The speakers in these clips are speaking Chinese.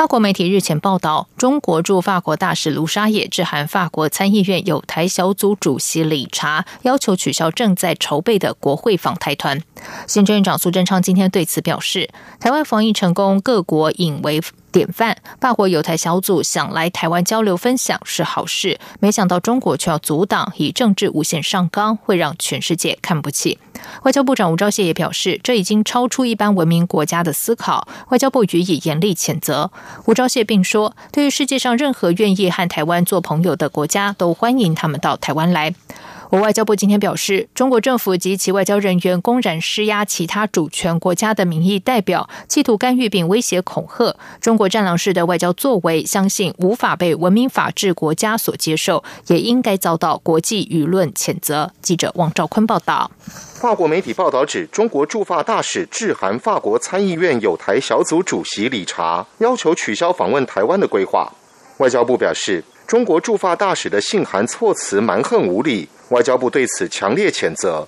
法国媒体日前报道，中国驻法国大使卢沙野致函法国参议院有台小组主席理查，要求取消正在筹备的国会访台团。新政院长苏贞昌今天对此表示，台湾防疫成功，各国引为。典范，霸国有台小组想来台湾交流分享是好事，没想到中国却要阻挡，以政治无限上纲，会让全世界看不起。外交部长吴钊燮也表示，这已经超出一般文明国家的思考，外交部予以严厉谴责。吴钊燮并说，对于世界上任何愿意和台湾做朋友的国家，都欢迎他们到台湾来。我外交部今天表示，中国政府及其外交人员公然施压其他主权国家的民意代表，企图干预并威胁恐吓中国战狼式的外交作为，相信无法被文明法治国家所接受，也应该遭到国际舆论谴责。记者王兆坤报道。法国媒体报道指，中国驻法大使致函法国参议院有台小组主席理查，要求取消访问台湾的规划。外交部表示，中国驻法大使的信函措辞蛮横无理。外交部对此强烈谴责。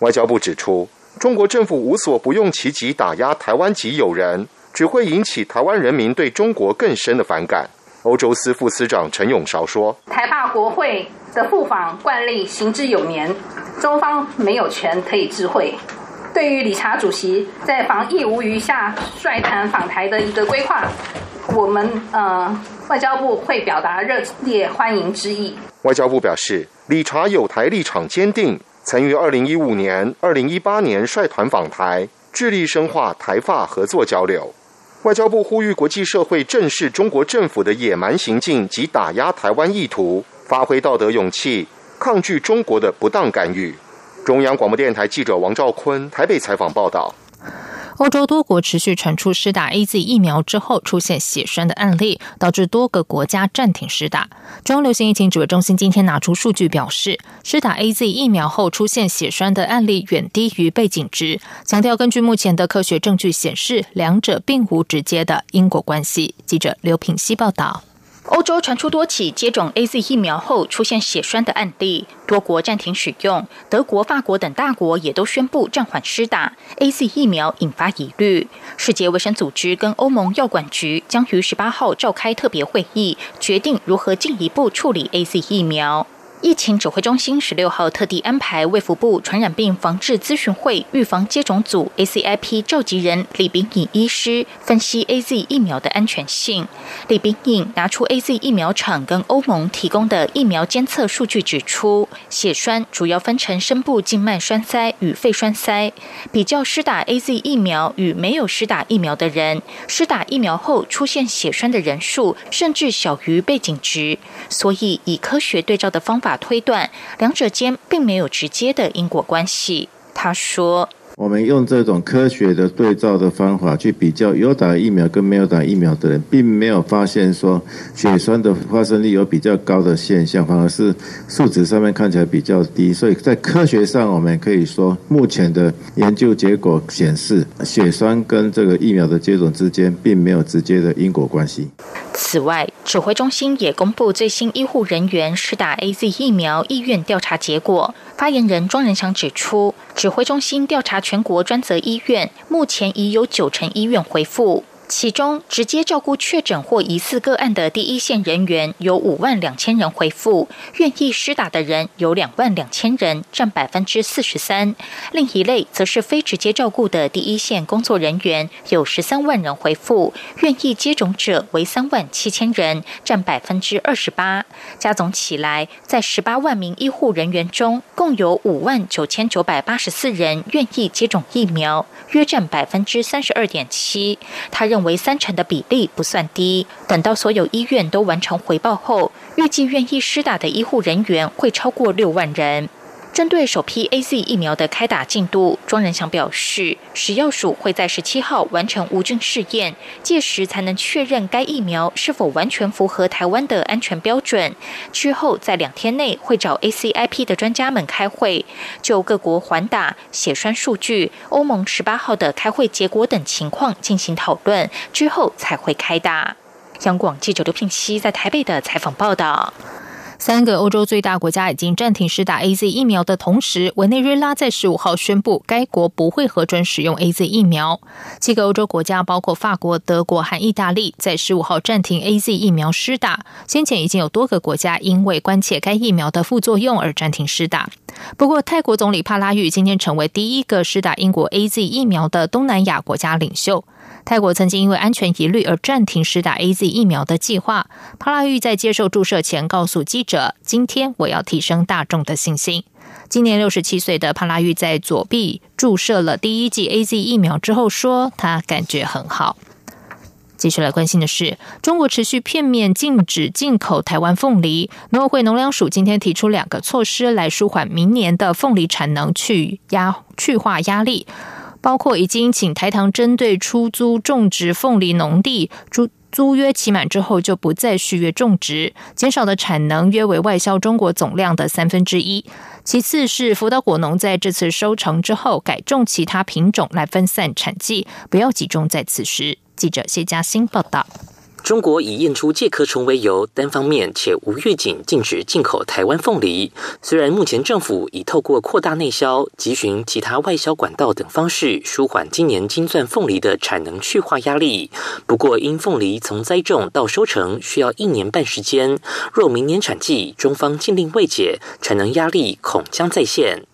外交部指出，中国政府无所不用其极打压台湾及友人，只会引起台湾人民对中国更深的反感。欧洲司副司长陈永韶说：“台大国会的赴访惯例行之有年，中方没有权可以智慧。对于理查主席在防疫无余下率团访台的一个规划，我们呃外交部会表达热烈欢迎之意。”外交部表示。理查有台立场坚定，曾于二零一五年、二零一八年率团访台，致力深化台法合作交流。外交部呼吁国际社会正视中国政府的野蛮行径及打压台湾意图，发挥道德勇气，抗拒中国的不当干预。中央广播电台记者王兆坤台北采访报道。欧洲多国持续传出施打 A Z 疫苗之后出现血栓的案例，导致多个国家暂停施打。中央流行疫情指挥中心今天拿出数据表示，施打 A Z 疫苗后出现血栓的案例远低于背景值，强调根据目前的科学证据显示，两者并无直接的因果关系。记者刘品希报道。欧洲传出多起接种 A Z 疫苗后出现血栓的案例，多国暂停使用。德国、法国等大国也都宣布暂缓施打 A Z 疫苗，引发疑虑。世界卫生组织跟欧盟药管局将于十八号召开特别会议，决定如何进一步处理 A Z 疫苗。疫情指挥中心十六号特地安排卫福部传染病防治咨询会预防接种组 （ACIP） 召集人李炳颖医师分析 AZ 疫苗的安全性。李炳颖拿出 AZ 疫苗厂跟欧盟提供的疫苗监测数据，指出血栓主要分成深部静脉栓塞与肺栓塞。比较施打 AZ 疫苗与没有施打疫苗的人，施打疫苗后出现血栓的人数甚至小于背景值。所以以科学对照的方法。法推断，两者间并没有直接的因果关系。他说。我们用这种科学的对照的方法去比较有打疫苗跟没有打疫苗的人，并没有发现说血栓的发生率有比较高的现象，反而是数值上面看起来比较低。所以在科学上，我们可以说目前的研究结果显示，血栓跟这个疫苗的接种之间并没有直接的因果关系。此外，指挥中心也公布最新医护人员施打 A Z 疫苗意愿调查结果。发言人庄仁祥指出，指挥中心调查全国专责医院，目前已有九成医院回复。其中，直接照顾确诊或疑似个案的第一线人员有五万两千人回复，愿意施打的人有两万两千人，占百分之四十三。另一类则是非直接照顾的第一线工作人员，有十三万人回复，愿意接种者为三万七千人，占百分之二十八。加总起来，在十八万名医护人员中，共有五万九千九百八十四人愿意接种疫苗，约占百分之三十二点七。他认。认为三成的比例不算低。等到所有医院都完成回报后，预计愿意施打的医护人员会超过六万人。针对首批 A Z 疫苗的开打进度，庄仁祥表示，食药署会在十七号完成无菌试验，届时才能确认该疫苗是否完全符合台湾的安全标准。之后在两天内会找 A C I P 的专家们开会，就各国缓打、血栓数据、欧盟十八号的开会结果等情况进行讨论，之后才会开打。央广记者刘聘熙在台北的采访报道。三个欧洲最大国家已经暂停施打 A Z 疫苗的同时，委内瑞拉在十五号宣布，该国不会核准使用 A Z 疫苗。七个欧洲国家，包括法国、德国和意大利，在十五号暂停 A Z 疫苗施打。先前已经有多个国家因为关切该疫苗的副作用而暂停施打。不过，泰国总理帕拉育今天成为第一个施打英国 A Z 疫苗的东南亚国家领袖。泰国曾经因为安全疑虑而暂停施打 A Z 疫苗的计划。帕拉育在接受注射前告诉记者：“今天我要提升大众的信心。”今年六十七岁的帕拉育在左臂注射了第一剂 A Z 疫苗之后说：“他感觉很好。”继续来关心的是，中国持续片面禁止进口台湾凤梨。农委会农粮署今天提出两个措施来舒缓明年的凤梨产能去压去化压力。包括已经请台糖针对出租种植凤梨农地租租约期满之后就不再续约种植，减少的产能约为外销中国总量的三分之一。其次是福岛果农在这次收成之后改种其他品种来分散产季，不要集中在此时。记者谢嘉欣报道。中国以验出介壳虫为由，单方面且无预警禁止进口台湾凤梨。虽然目前政府已透过扩大内销、集寻其他外销管道等方式，舒缓今年金钻凤梨的产能去化压力，不过因凤梨从栽种到收成需要一年半时间，若明年产季中方禁令未解，产能压力恐将再现。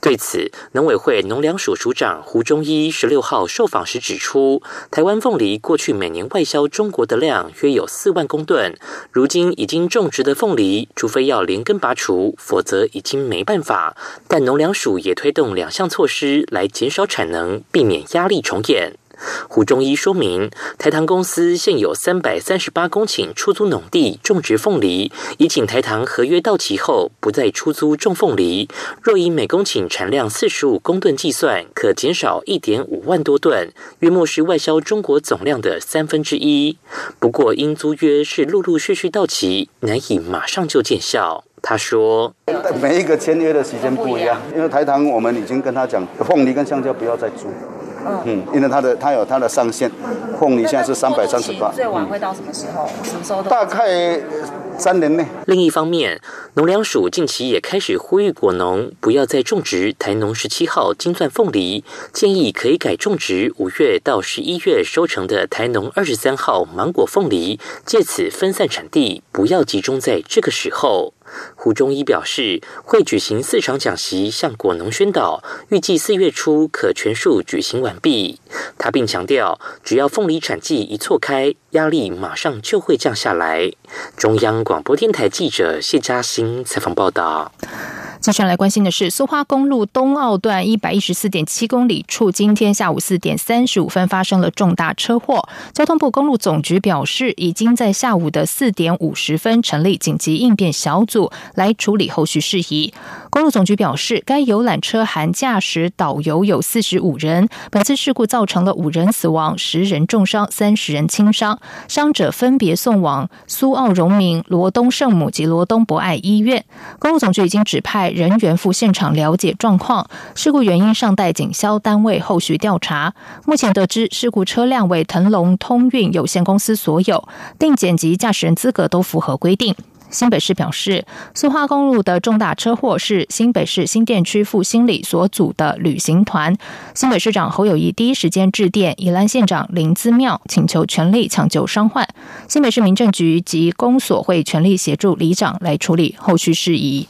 对此，农委会农粮署署长胡中一十六号受访时指出，台湾凤梨过去每年外销中国的量约有四万公吨，如今已经种植的凤梨，除非要连根拔除，否则已经没办法。但农粮署也推动两项措施来减少产能，避免压力重演。胡中医说明，台糖公司现有三百三十八公顷出租农地种植凤梨，已请台糖合约到期后不再出租种凤梨。若以每公顷产量四十五公吨计算，可减少一点五万多吨，约莫是外销中国总量的三分之一。不过，因租约是陆陆续续到期，难以马上就见效。他说：“每一个签约的时间不一样，因为台糖我们已经跟他讲，凤梨跟香蕉不要再租。”嗯，因为它的它有它的上限，凤梨现在是三百三十八。最晚会到什么时候？什么时候？大概三年内。另一方面，农粮署近期也开始呼吁果农不要再种植台农十七号金钻凤梨，建议可以改种植五月到十一月收成的台农二十三号芒果凤梨，借此分散产地，不要集中在这个时候。胡中一表示，会举行四场讲习，向果农宣导，预计四月初可全数举行完毕。他并强调，只要凤梨产季一错开，压力马上就会降下来。中央广播电台记者谢嘉欣采访报道。接下来关心的是，苏花公路东澳段一百一十四点七公里处，今天下午四点三十五分发生了重大车祸。交通部公路总局表示，已经在下午的四点五十分成立紧急应变小组来处理后续事宜。公路总局表示，该游览车含驾驶、导游有四十五人。本次事故造成了五人死亡、十人重伤、三十人轻伤，伤者分别送往苏澳荣民、罗东圣母及罗东博爱医院。公路总局已经指派。人员赴现场了解状况，事故原因尚待警消单位后续调查。目前得知，事故车辆为腾龙通运有限公司所有，定检及驾驶人资格都符合规定。新北市表示，苏花公路的重大车祸是新北市新店区复兴里所组的旅行团。新北市长侯友谊第一时间致电宜兰县长林资妙，请求全力抢救伤患。新北市民政局及公所会全力协助里长来处理后续事宜。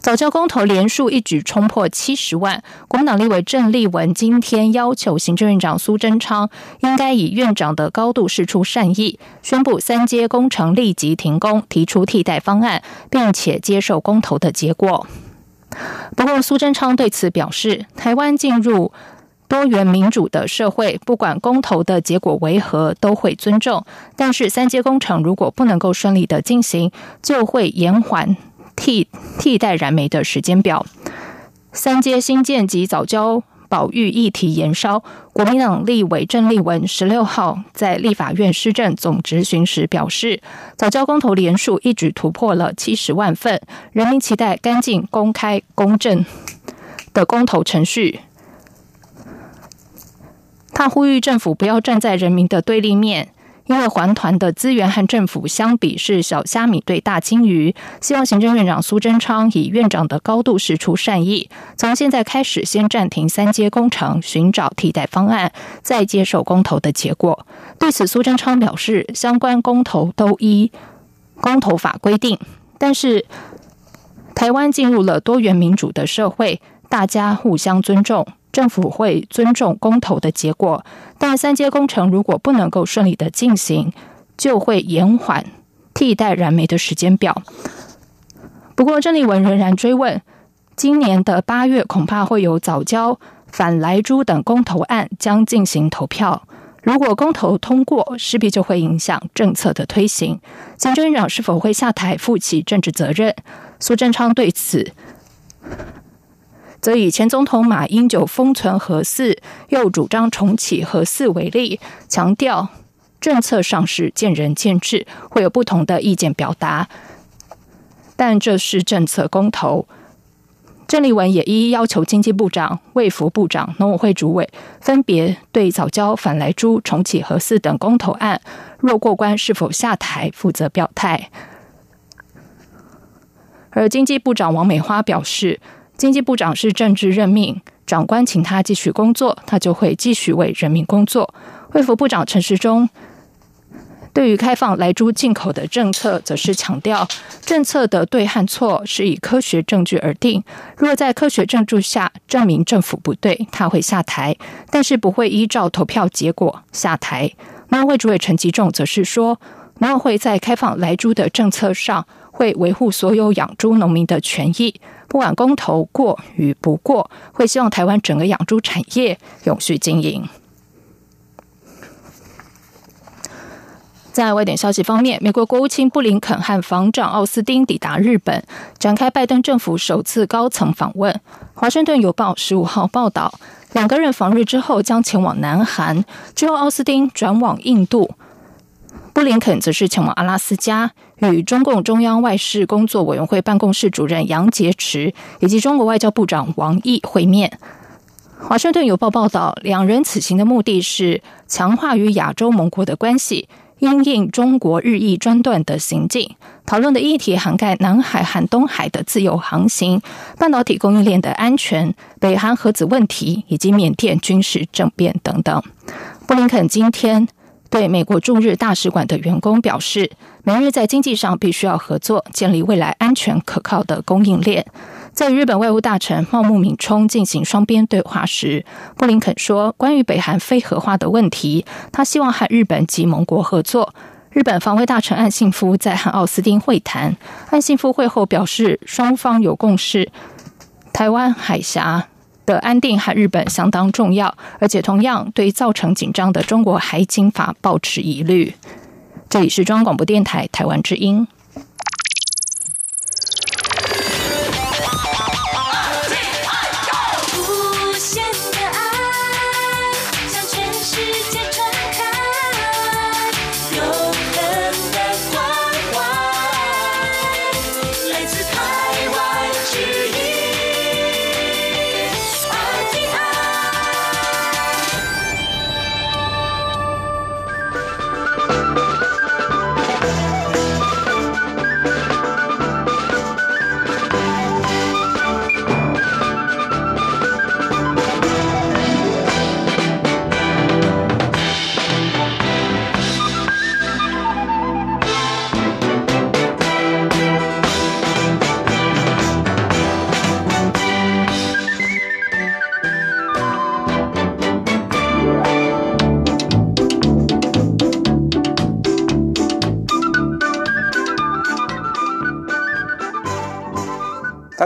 早教公投连数一举冲破七十万，国民党立委郑丽文今天要求行政院长苏贞昌应该以院长的高度示出善意，宣布三阶工程立即停工，提出替代方案，并且接受公投的结果。不过，苏贞昌对此表示，台湾进入多元民主的社会，不管公投的结果为何，都会尊重。但是，三阶工程如果不能够顺利的进行，就会延缓。替替代燃煤的时间表。三阶新建及早教保育议题延烧，国民党立委郑丽文十六号在立法院施政总执行时表示，早教公投连数一举突破了七十万份，人民期待干净、公开、公正的公投程序。他呼吁政府不要站在人民的对立面。因为环团的资源和政府相比是小虾米对大金鱼，希望行政院长苏贞昌以院长的高度示出善意，从现在开始先暂停三阶工程，寻找替代方案，再接受公投的结果。对此，苏贞昌表示，相关公投都依公投法规定，但是台湾进入了多元民主的社会，大家互相尊重。政府会尊重公投的结果，但三阶工程如果不能够顺利的进行，就会延缓替代燃煤的时间表。不过，郑丽文仍然追问，今年的八月恐怕会有早交、反莱猪等公投案将进行投票。如果公投通过，势必就会影响政策的推行。行政院长是否会下台负起政治责任？苏贞昌对此。则以前总统马英九封存核四，又主张重启核四为例，强调政策上是见仁见智，会有不同的意见表达。但这是政策公投，郑丽文也一一要求经济部长、卫福部长、农委会主委分别对早教、反来珠、重启核四等公投案，若过关是否下台负责表态。而经济部长王美花表示。经济部长是政治任命，长官请他继续工作，他就会继续为人民工作。卫福部长陈时中对于开放来猪进口的政策，则是强调政策的对和错是以科学证据而定。如果在科学证据下证明政府不对，他会下台，但是不会依照投票结果下台。农委会主委陈吉仲则是说，农委会在开放来猪的政策上，会维护所有养猪农民的权益。不管公投过与不过，会希望台湾整个养猪产业永续经营。在外电消息方面，美国国务卿布林肯和防长奥斯汀抵达日本，展开拜登政府首次高层访问。华盛顿邮报十五号报道，两个人访日之后将前往南韩，之后奥斯汀转往印度。布林肯则是前往阿拉斯加，与中共中央外事工作委员会办公室主任杨洁篪以及中国外交部长王毅会面。华盛顿邮报报道，两人此行的目的是强化与亚洲盟国的关系，因应中国日益专断的行径。讨论的议题涵盖南海和东海的自由航行、半导体供应链的安全、北韩核子问题以及缅甸军事政变等等。布林肯今天。对美国驻日大使馆的员工表示，美日在经济上必须要合作，建立未来安全可靠的供应链。在日本外务大臣茂木敏充进行双边对话时，布林肯说：“关于北韩非核化的问题，他希望和日本及盟国合作。”日本防卫大臣岸信夫在和奥斯汀会谈，岸信夫会后表示，双方有共识，台湾海峡。的安定和日本相当重要，而且同样对造成紧张的中国海警法保持疑虑。这里是中央广播电台台湾之音。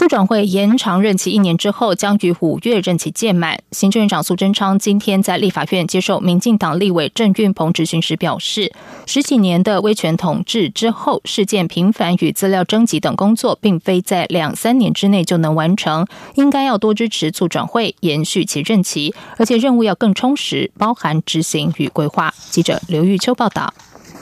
促转会延长任期一年之后，将于五月任期届满。行政院长苏贞昌今天在立法院接受民进党立委郑运鹏质询时表示，十几年的威权统治之后，事件频繁与资料征集等工作，并非在两三年之内就能完成，应该要多支持促转会延续其任期，而且任务要更充实，包含执行与规划。记者刘玉秋报道。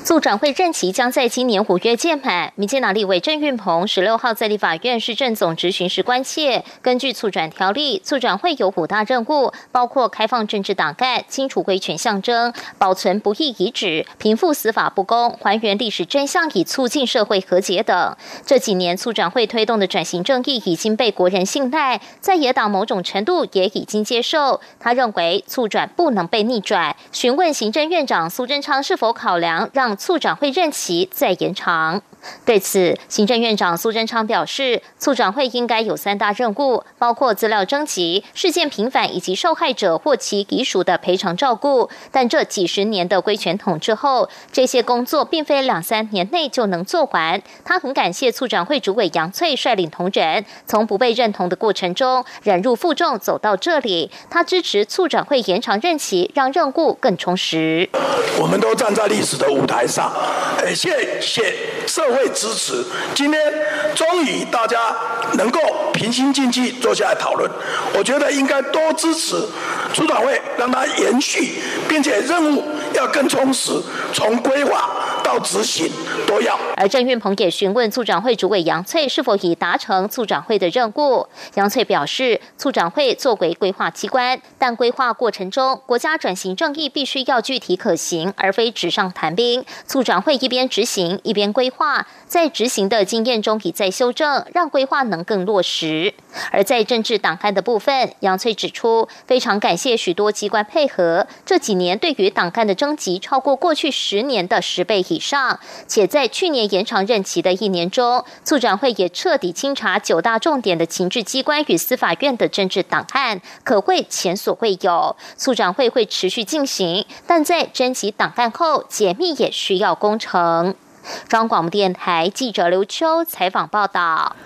促转会任期将在今年五月届满。民进党立委郑运鹏十六号在立法院市政总执行时关切，根据促转条例，促转会有五大任务，包括开放政治党干、清除威权象征、保存不义遗址、平复司法不公、还原历史真相，以促进社会和解等。这几年促转会推动的转型正义已经被国人信赖，在野党某种程度也已经接受。他认为促转不能被逆转，询问行政院长苏贞昌是否考量让。促长会任期再延长。对此，行政院长苏贞昌表示，促转会应该有三大任务，包括资料征集、事件平反以及受害者或其遗属的赔偿照顾。但这几十年的规权统治后，这些工作并非两三年内就能做完。他很感谢促转会主委杨翠率领同仁，从不被认同的过程中忍辱负重走到这里。他支持促转会延长任期，让任务更充实。我们都站在历史的舞台上，谢谢社。会会支持。今天终于大家能够平心静气坐下来讨论，我觉得应该多支持出转会，让它延续，并且任务要更充实，从规划到执行都要。而郑运鹏也询问促长会主委杨翠是否已达成促长会的任务。杨翠表示，促长会作为规划机关，但规划过程中，国家转型正义必须要具体可行，而非纸上谈兵。促长会一边执行一边规划。在执行的经验中，已在修正，让规划能更落实。而在政治党干的部分，杨翠指出，非常感谢许多机关配合，这几年对于党干的征集超过过去十年的十倍以上。且在去年延长任期的一年中，促转会也彻底清查九大重点的情治机关与司法院的政治档案，可谓前所未有。促转会会持续进行，但在征集档案后，解密也需要工程。中广播电台记者刘秋采访报道：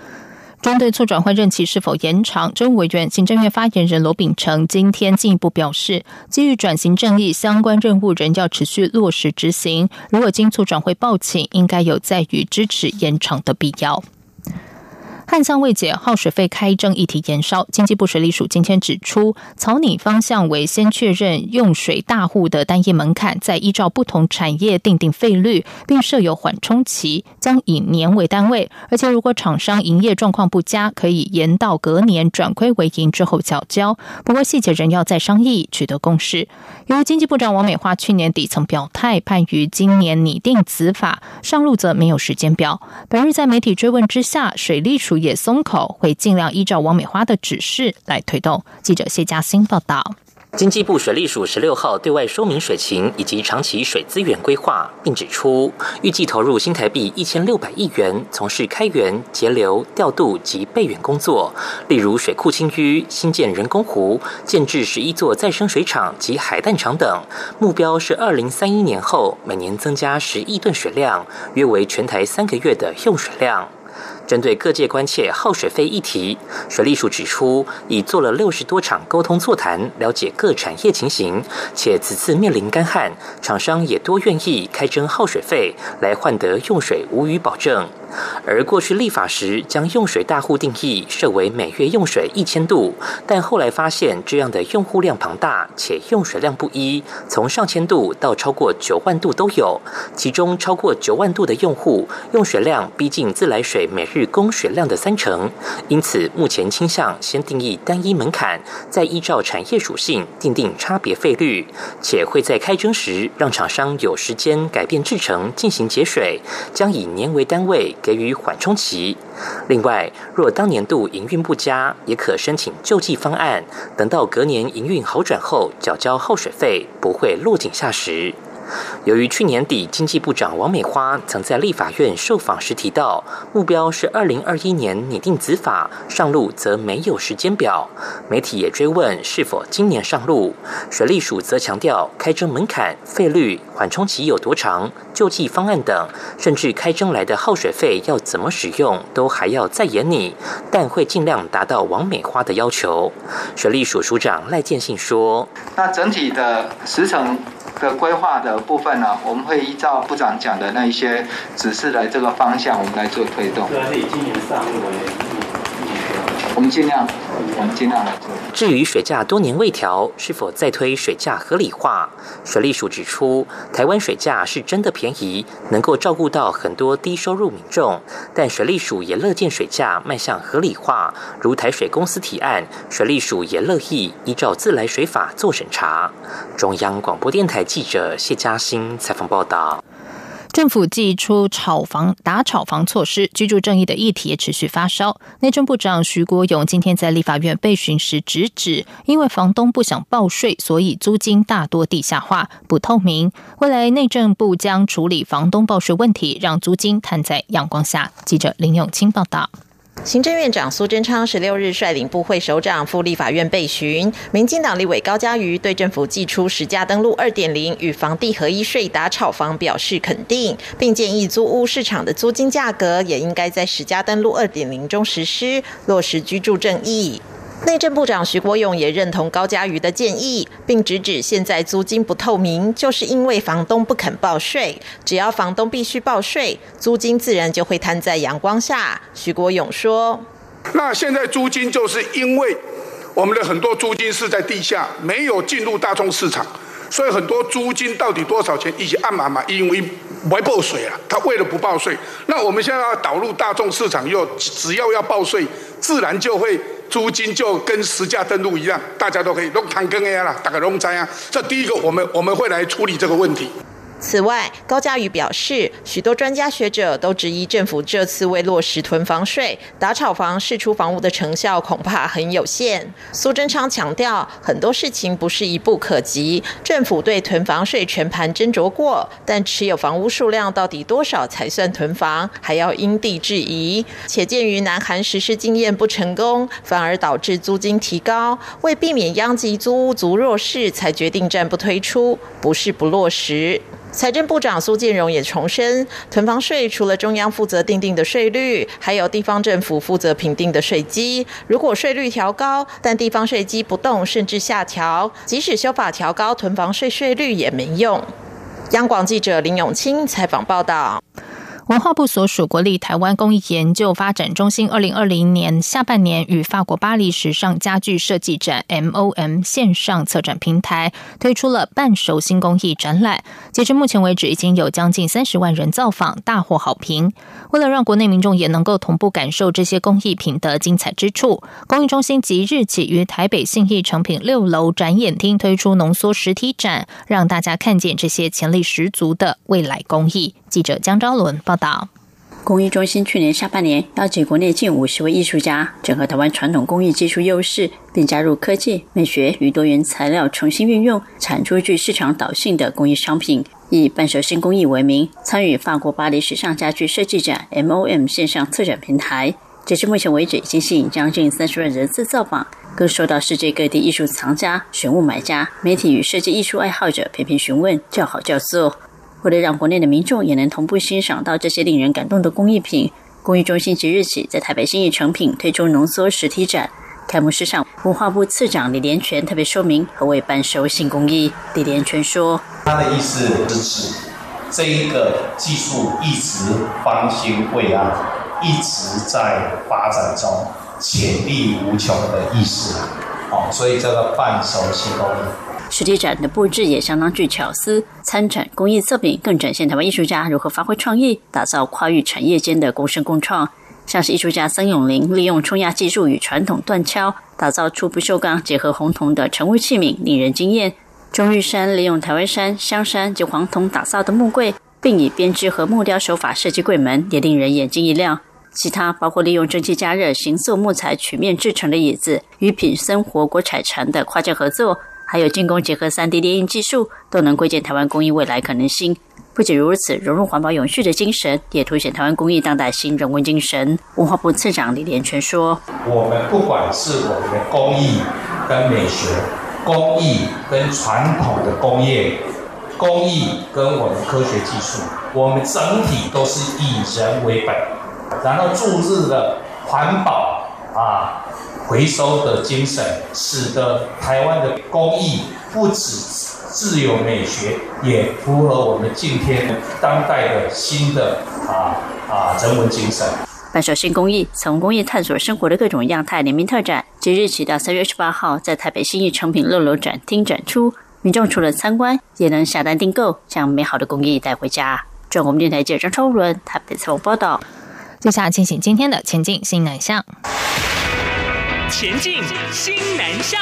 针对促转会任期是否延长，政务委员、行政院发言人罗秉成今天进一步表示，基于转型正义相关任务仍要持续落实执行，如果经促转会报请，应该有在于支持延长的必要。旱象未解，耗水费开征议题延烧。经济部水利署今天指出，草拟方向为先确认用水大户的单一门槛，再依照不同产业定定费率，并设有缓冲期，将以年为单位。而且，如果厂商营业状况不佳，可以延到隔年转亏为盈之后缴交。不过，细节仍要再商议，取得共识。由于经济部长王美花去年底曾表态，盼于今年拟定此法，上路则没有时间表。本日在媒体追问之下，水利署。也松口，会尽量依照王美花的指示来推动。记者谢嘉欣报道。经济部水利署十六号对外说明水情以及长期水资源规划，并指出，预计投入新台币一千六百亿元，从事开源、节流、调度及备援工作，例如水库清淤、新建人工湖、建制十一座再生水厂及海淡厂等。目标是二零三一年后每年增加十亿吨水量，约为全台三个月的用水量。针对各界关切耗水费议题，水利署指出，已做了六十多场沟通座谈，了解各产业情形，且此次面临干旱，厂商也多愿意开征耗水费，来换得用水无虞保证。而过去立法时，将用水大户定义设为每月用水一千度，但后来发现这样的用户量庞大，且用水量不一，从上千度到超过九万度都有。其中超过九万度的用户，用水量逼近自来水每日供水量的三成。因此，目前倾向先定义单一门槛，再依照产业属性定定差别费率，且会在开征时让厂商有时间改变制程进行节水，将以年为单位。给予缓冲期。另外，若当年度营运不佳，也可申请救济方案，等到隔年营运好转后缴交耗水费，不会落井下石。由于去年底经济部长王美花曾在立法院受访时提到，目标是二零二一年拟定子法上路，则没有时间表。媒体也追问是否今年上路，水利署则强调开征门槛、费率、缓冲期有多长、救济方案等，甚至开征来的耗水费要怎么使用，都还要再研拟，但会尽量达到王美花的要求。水利署署长赖建信说：“那整体的时程。”的规划的部分呢，我们会依照部长讲的那一些指示来这个方向，我们来做推动。是以今年上路为我们尽量，我们尽量来做。至于水价多年未调，是否再推水价合理化？水利署指出，台湾水价是真的便宜，能够照顾到很多低收入民众。但水利署也乐见水价迈向合理化，如台水公司提案，水利署也乐意依照自来水法做审查。中央广播电台记者谢嘉欣采访报道。政府祭出炒房打炒房措施，居住正义的议题也持续发烧。内政部长徐国勇今天在立法院被询时直指，因为房东不想报税，所以租金大多地下化、不透明。未来内政部将处理房东报税问题，让租金摊在阳光下。记者林永清报道。行政院长苏贞昌十六日率领部会首长赴立法院备询，民进党立委高嘉瑜对政府寄出实价登录二点零与房地合一税打炒房表示肯定，并建议租屋市场的租金价格也应该在实价登录二点零中实施，落实居住正义。内政部长徐国勇也认同高嘉瑜的建议，并直指现在租金不透明，就是因为房东不肯报税。只要房东必须报税，租金自然就会摊在阳光下。徐国勇说：“那现在租金就是因为我们的很多租金是在地下，没有进入大众市场，所以很多租金到底多少钱，一起按码嘛，因为没报税啊。他为了不报税，那我们现在要导入大众市场，又只要要报税，自然就会。”租金就跟实价登录一样，大家都可以弄谈跟 AI 啦，大概弄灾啊。这第一个，我们我们会来处理这个问题。此外，高嘉瑜表示，许多专家学者都质疑政府这次未落实囤房税、打炒房、释出房屋的成效恐怕很有限。苏贞昌强调，很多事情不是一步可及，政府对囤房税全盘斟酌过，但持有房屋数量到底多少才算囤房，还要因地制宜。且鉴于南韩实施经验不成功，反而导致租金提高，为避免殃及租屋族弱势，才决定暂不推出，不是不落实。财政部长苏建荣也重申，囤房税除了中央负责定定的税率，还有地方政府负责评定的税基。如果税率调高，但地方税基不动甚至下调，即使修法调高囤房税税率也没用。央广记者林永清采访报道。文化部所属国立台湾工艺研究发展中心，二零二零年下半年与法国巴黎时尚家具设计展 （MOM） 线上策展平台推出了半熟新工艺展览。截至目前为止，已经有将近三十万人造访，大获好评。为了让国内民众也能够同步感受这些工艺品的精彩之处，工艺中心即日起于台北信义成品六楼展演厅推出浓缩实体展，让大家看见这些潜力十足的未来工艺。记者江昭伦报道，工艺中心去年下半年邀请国内近五十位艺术家，整合台湾传统工艺技术优势，并加入科技、美学与多元材料重新运用，产出具市场导性的工艺商品。以半熟新工艺为名，参与法国巴黎时尚家具设计展 MOM 线上策展平台。截至目前为止，已经吸引将近三十万人次造访，更受到世界各地艺术藏家、选物买家、媒体与设计艺术爱好者频频询问，叫好叫座。为了让国内的民众也能同步欣赏到这些令人感动的工艺品，工艺中心即日起在台北新艺成品推出浓缩实体展。开幕式上，文化部次长李连全特别说明何为半熟性工艺。李连全说：“他的意思是指这一个技术一直方兴未艾，一直在发展中，潜力无穷的意思。哦，所以叫做半熟性工艺。”实体展的布置也相当具巧思，参展工艺作品更展现台湾艺术家如何发挥创意，打造跨域产业间的共生共创。像是艺术家曾永林利用冲压技术与传统锻敲，打造出不锈钢结合红铜的成物器皿，令人惊艳。钟玉山利用台湾山、香山及黄铜打造的木柜，并以编织和木雕手法设计柜门，也令人眼睛一亮。其他包括利用蒸汽加热、形塑木材曲面制成的椅子，与品生活国彩禅的跨界合作。还有精工结合三 D 列印技术，都能窥见台湾工艺未来可能性。不仅如此，融入环保永续的精神，也凸显台湾工艺当代新人文精神。文化部次长李连全说：“我们不管是我们的工艺跟美学，工艺跟传统的工业，工艺跟我们科学技术，我们整体都是以人为本，然后注入了环保啊。”回收的精神，使得台湾的工艺不止自有美学，也符合我们今天当代的新的啊啊人文精神。半首新工艺，从工艺探索生活的各种样态联名特展，即日起到三月十八号，在台北新义成品六楼展厅展出。民众除了参观，也能下单订购，将美好的工艺带回家。中国电台记者张超伦台北采访报道。接下来进行今天的前进新南向。前进，新南向。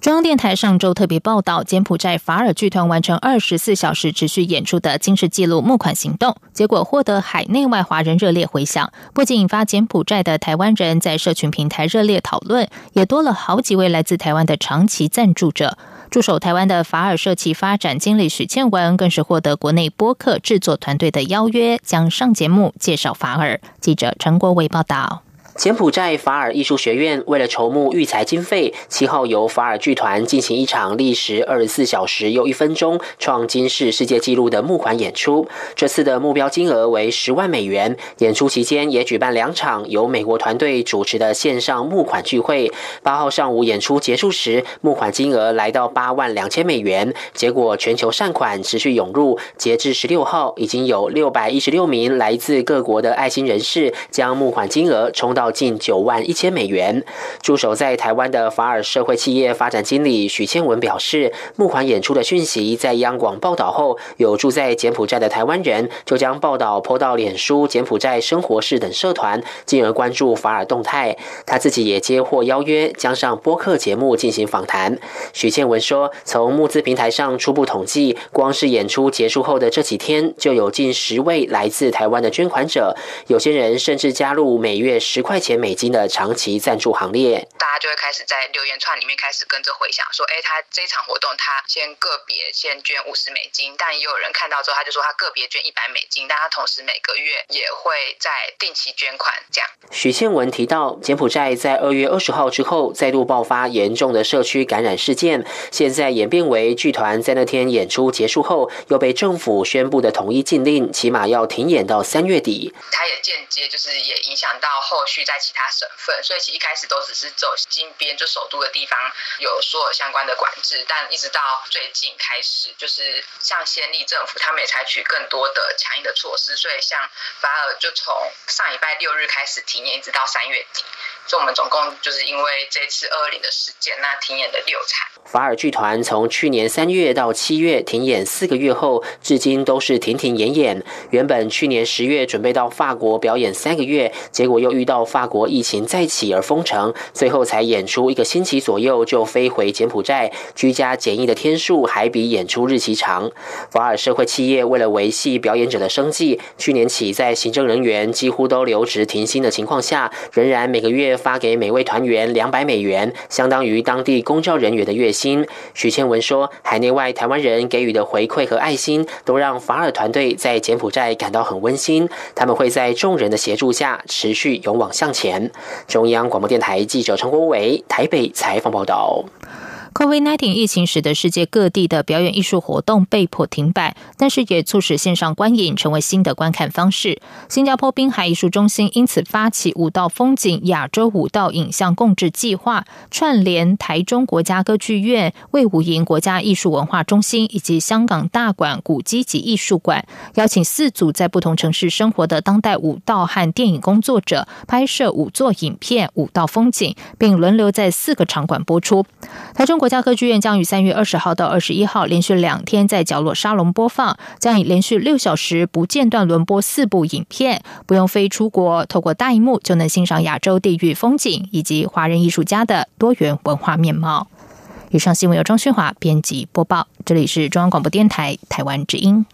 中央电台上周特别报道，柬埔寨法尔剧团完成二十四小时持续演出的惊世纪录募款行动，结果获得海内外华人热烈回响，不仅引发柬埔寨的台湾人在社群平台热烈讨论，也多了好几位来自台湾的长期赞助者。驻守台湾的法尔社企发展经理许倩文，更是获得国内播客制作团队的邀约，将上节目介绍法尔。记者陈国伟报道。柬埔寨法尔艺术学院为了筹募育才经费，七号由法尔剧团进行一场历时二十四小时又一分钟、创金世世界纪录的募款演出。这次的目标金额为十万美元。演出期间也举办两场由美国团队主持的线上募款聚会。八号上午演出结束时，募款金额来到八万两千美元。结果全球善款持续涌入，截至十六号，已经有六百一十六名来自各国的爱心人士将募款金额冲到。到近九万一千美元。驻守在台湾的法尔社会企业发展经理许千文表示，募款演出的讯息在央广报道后，有住在柬埔寨的台湾人就将报道泼到脸书、柬埔寨生活室等社团，进而关注法尔动态。他自己也接获邀约，将上播客节目进行访谈。许倩文说，从募资平台上初步统计，光是演出结束后的这几天，就有近十位来自台湾的捐款者，有些人甚至加入每月十块。块钱美金的长期赞助行列，大家就会开始在留言串里面开始跟着回想，说：“哎，他这场活动他先个别先捐五十美金，但也有人看到之后，他就说他个别捐一百美金，但他同时每个月也会在定期捐款。”这样，许宪文提到，柬埔寨在二月二十号之后再度爆发严重的社区感染事件，现在演变为剧团在那天演出结束后，又被政府宣布的统一禁令，起码要停演到三月底。他也间接就是也影响到后续。在其他省份，所以其一开始都只是走金边，就首都的地方有所有相关的管制，但一直到最近开始，就是像先例政府，他们也采取更多的强硬的措施，所以像法尔就从上礼拜六日开始停业，一直到三月底。所以我们总共就是因为这次二二零的事件，那停演的六场。法尔剧团从去年三月到七月停演四个月后，至今都是停停演演。原本去年十月准备到法国表演三个月，结果又遇到法国疫情再起而封城，最后才演出一个星期左右就飞回柬埔寨，居家检疫的天数还比演出日期长。法尔社会企业为了维系表演者的生计，去年起在行政人员几乎都留职停薪的情况下，仍然每个月。发给每位团员两百美元，相当于当地公教人员的月薪。徐倩文说，海内外台湾人给予的回馈和爱心，都让法尔团队在柬埔寨感到很温馨。他们会在众人的协助下持续勇往向前。中央广播电台记者陈国伟台北采访报道。COVID-19 疫情使得世界各地的表演艺术活动被迫停摆，但是也促使线上观影成为新的观看方式。新加坡滨海艺术中心因此发起舞蹈风景亚洲舞蹈影像共治计划，串联台中国家歌剧院、魏武营国家艺术文化中心以及香港大馆古迹及艺术馆，邀请四组在不同城市生活的当代舞蹈和电影工作者拍摄五座影片舞蹈风景，并轮流在四个场馆播出。台中。国家歌剧院将于三月二十号到二十一号连续两天在角落沙龙播放，将以连续六小时不间断轮播四部影片，不用飞出国，透过大荧幕就能欣赏亚洲地域风景以及华人艺术家的多元文化面貌。以上新闻由张旭华编辑播报，这里是中央广播电台台湾之音。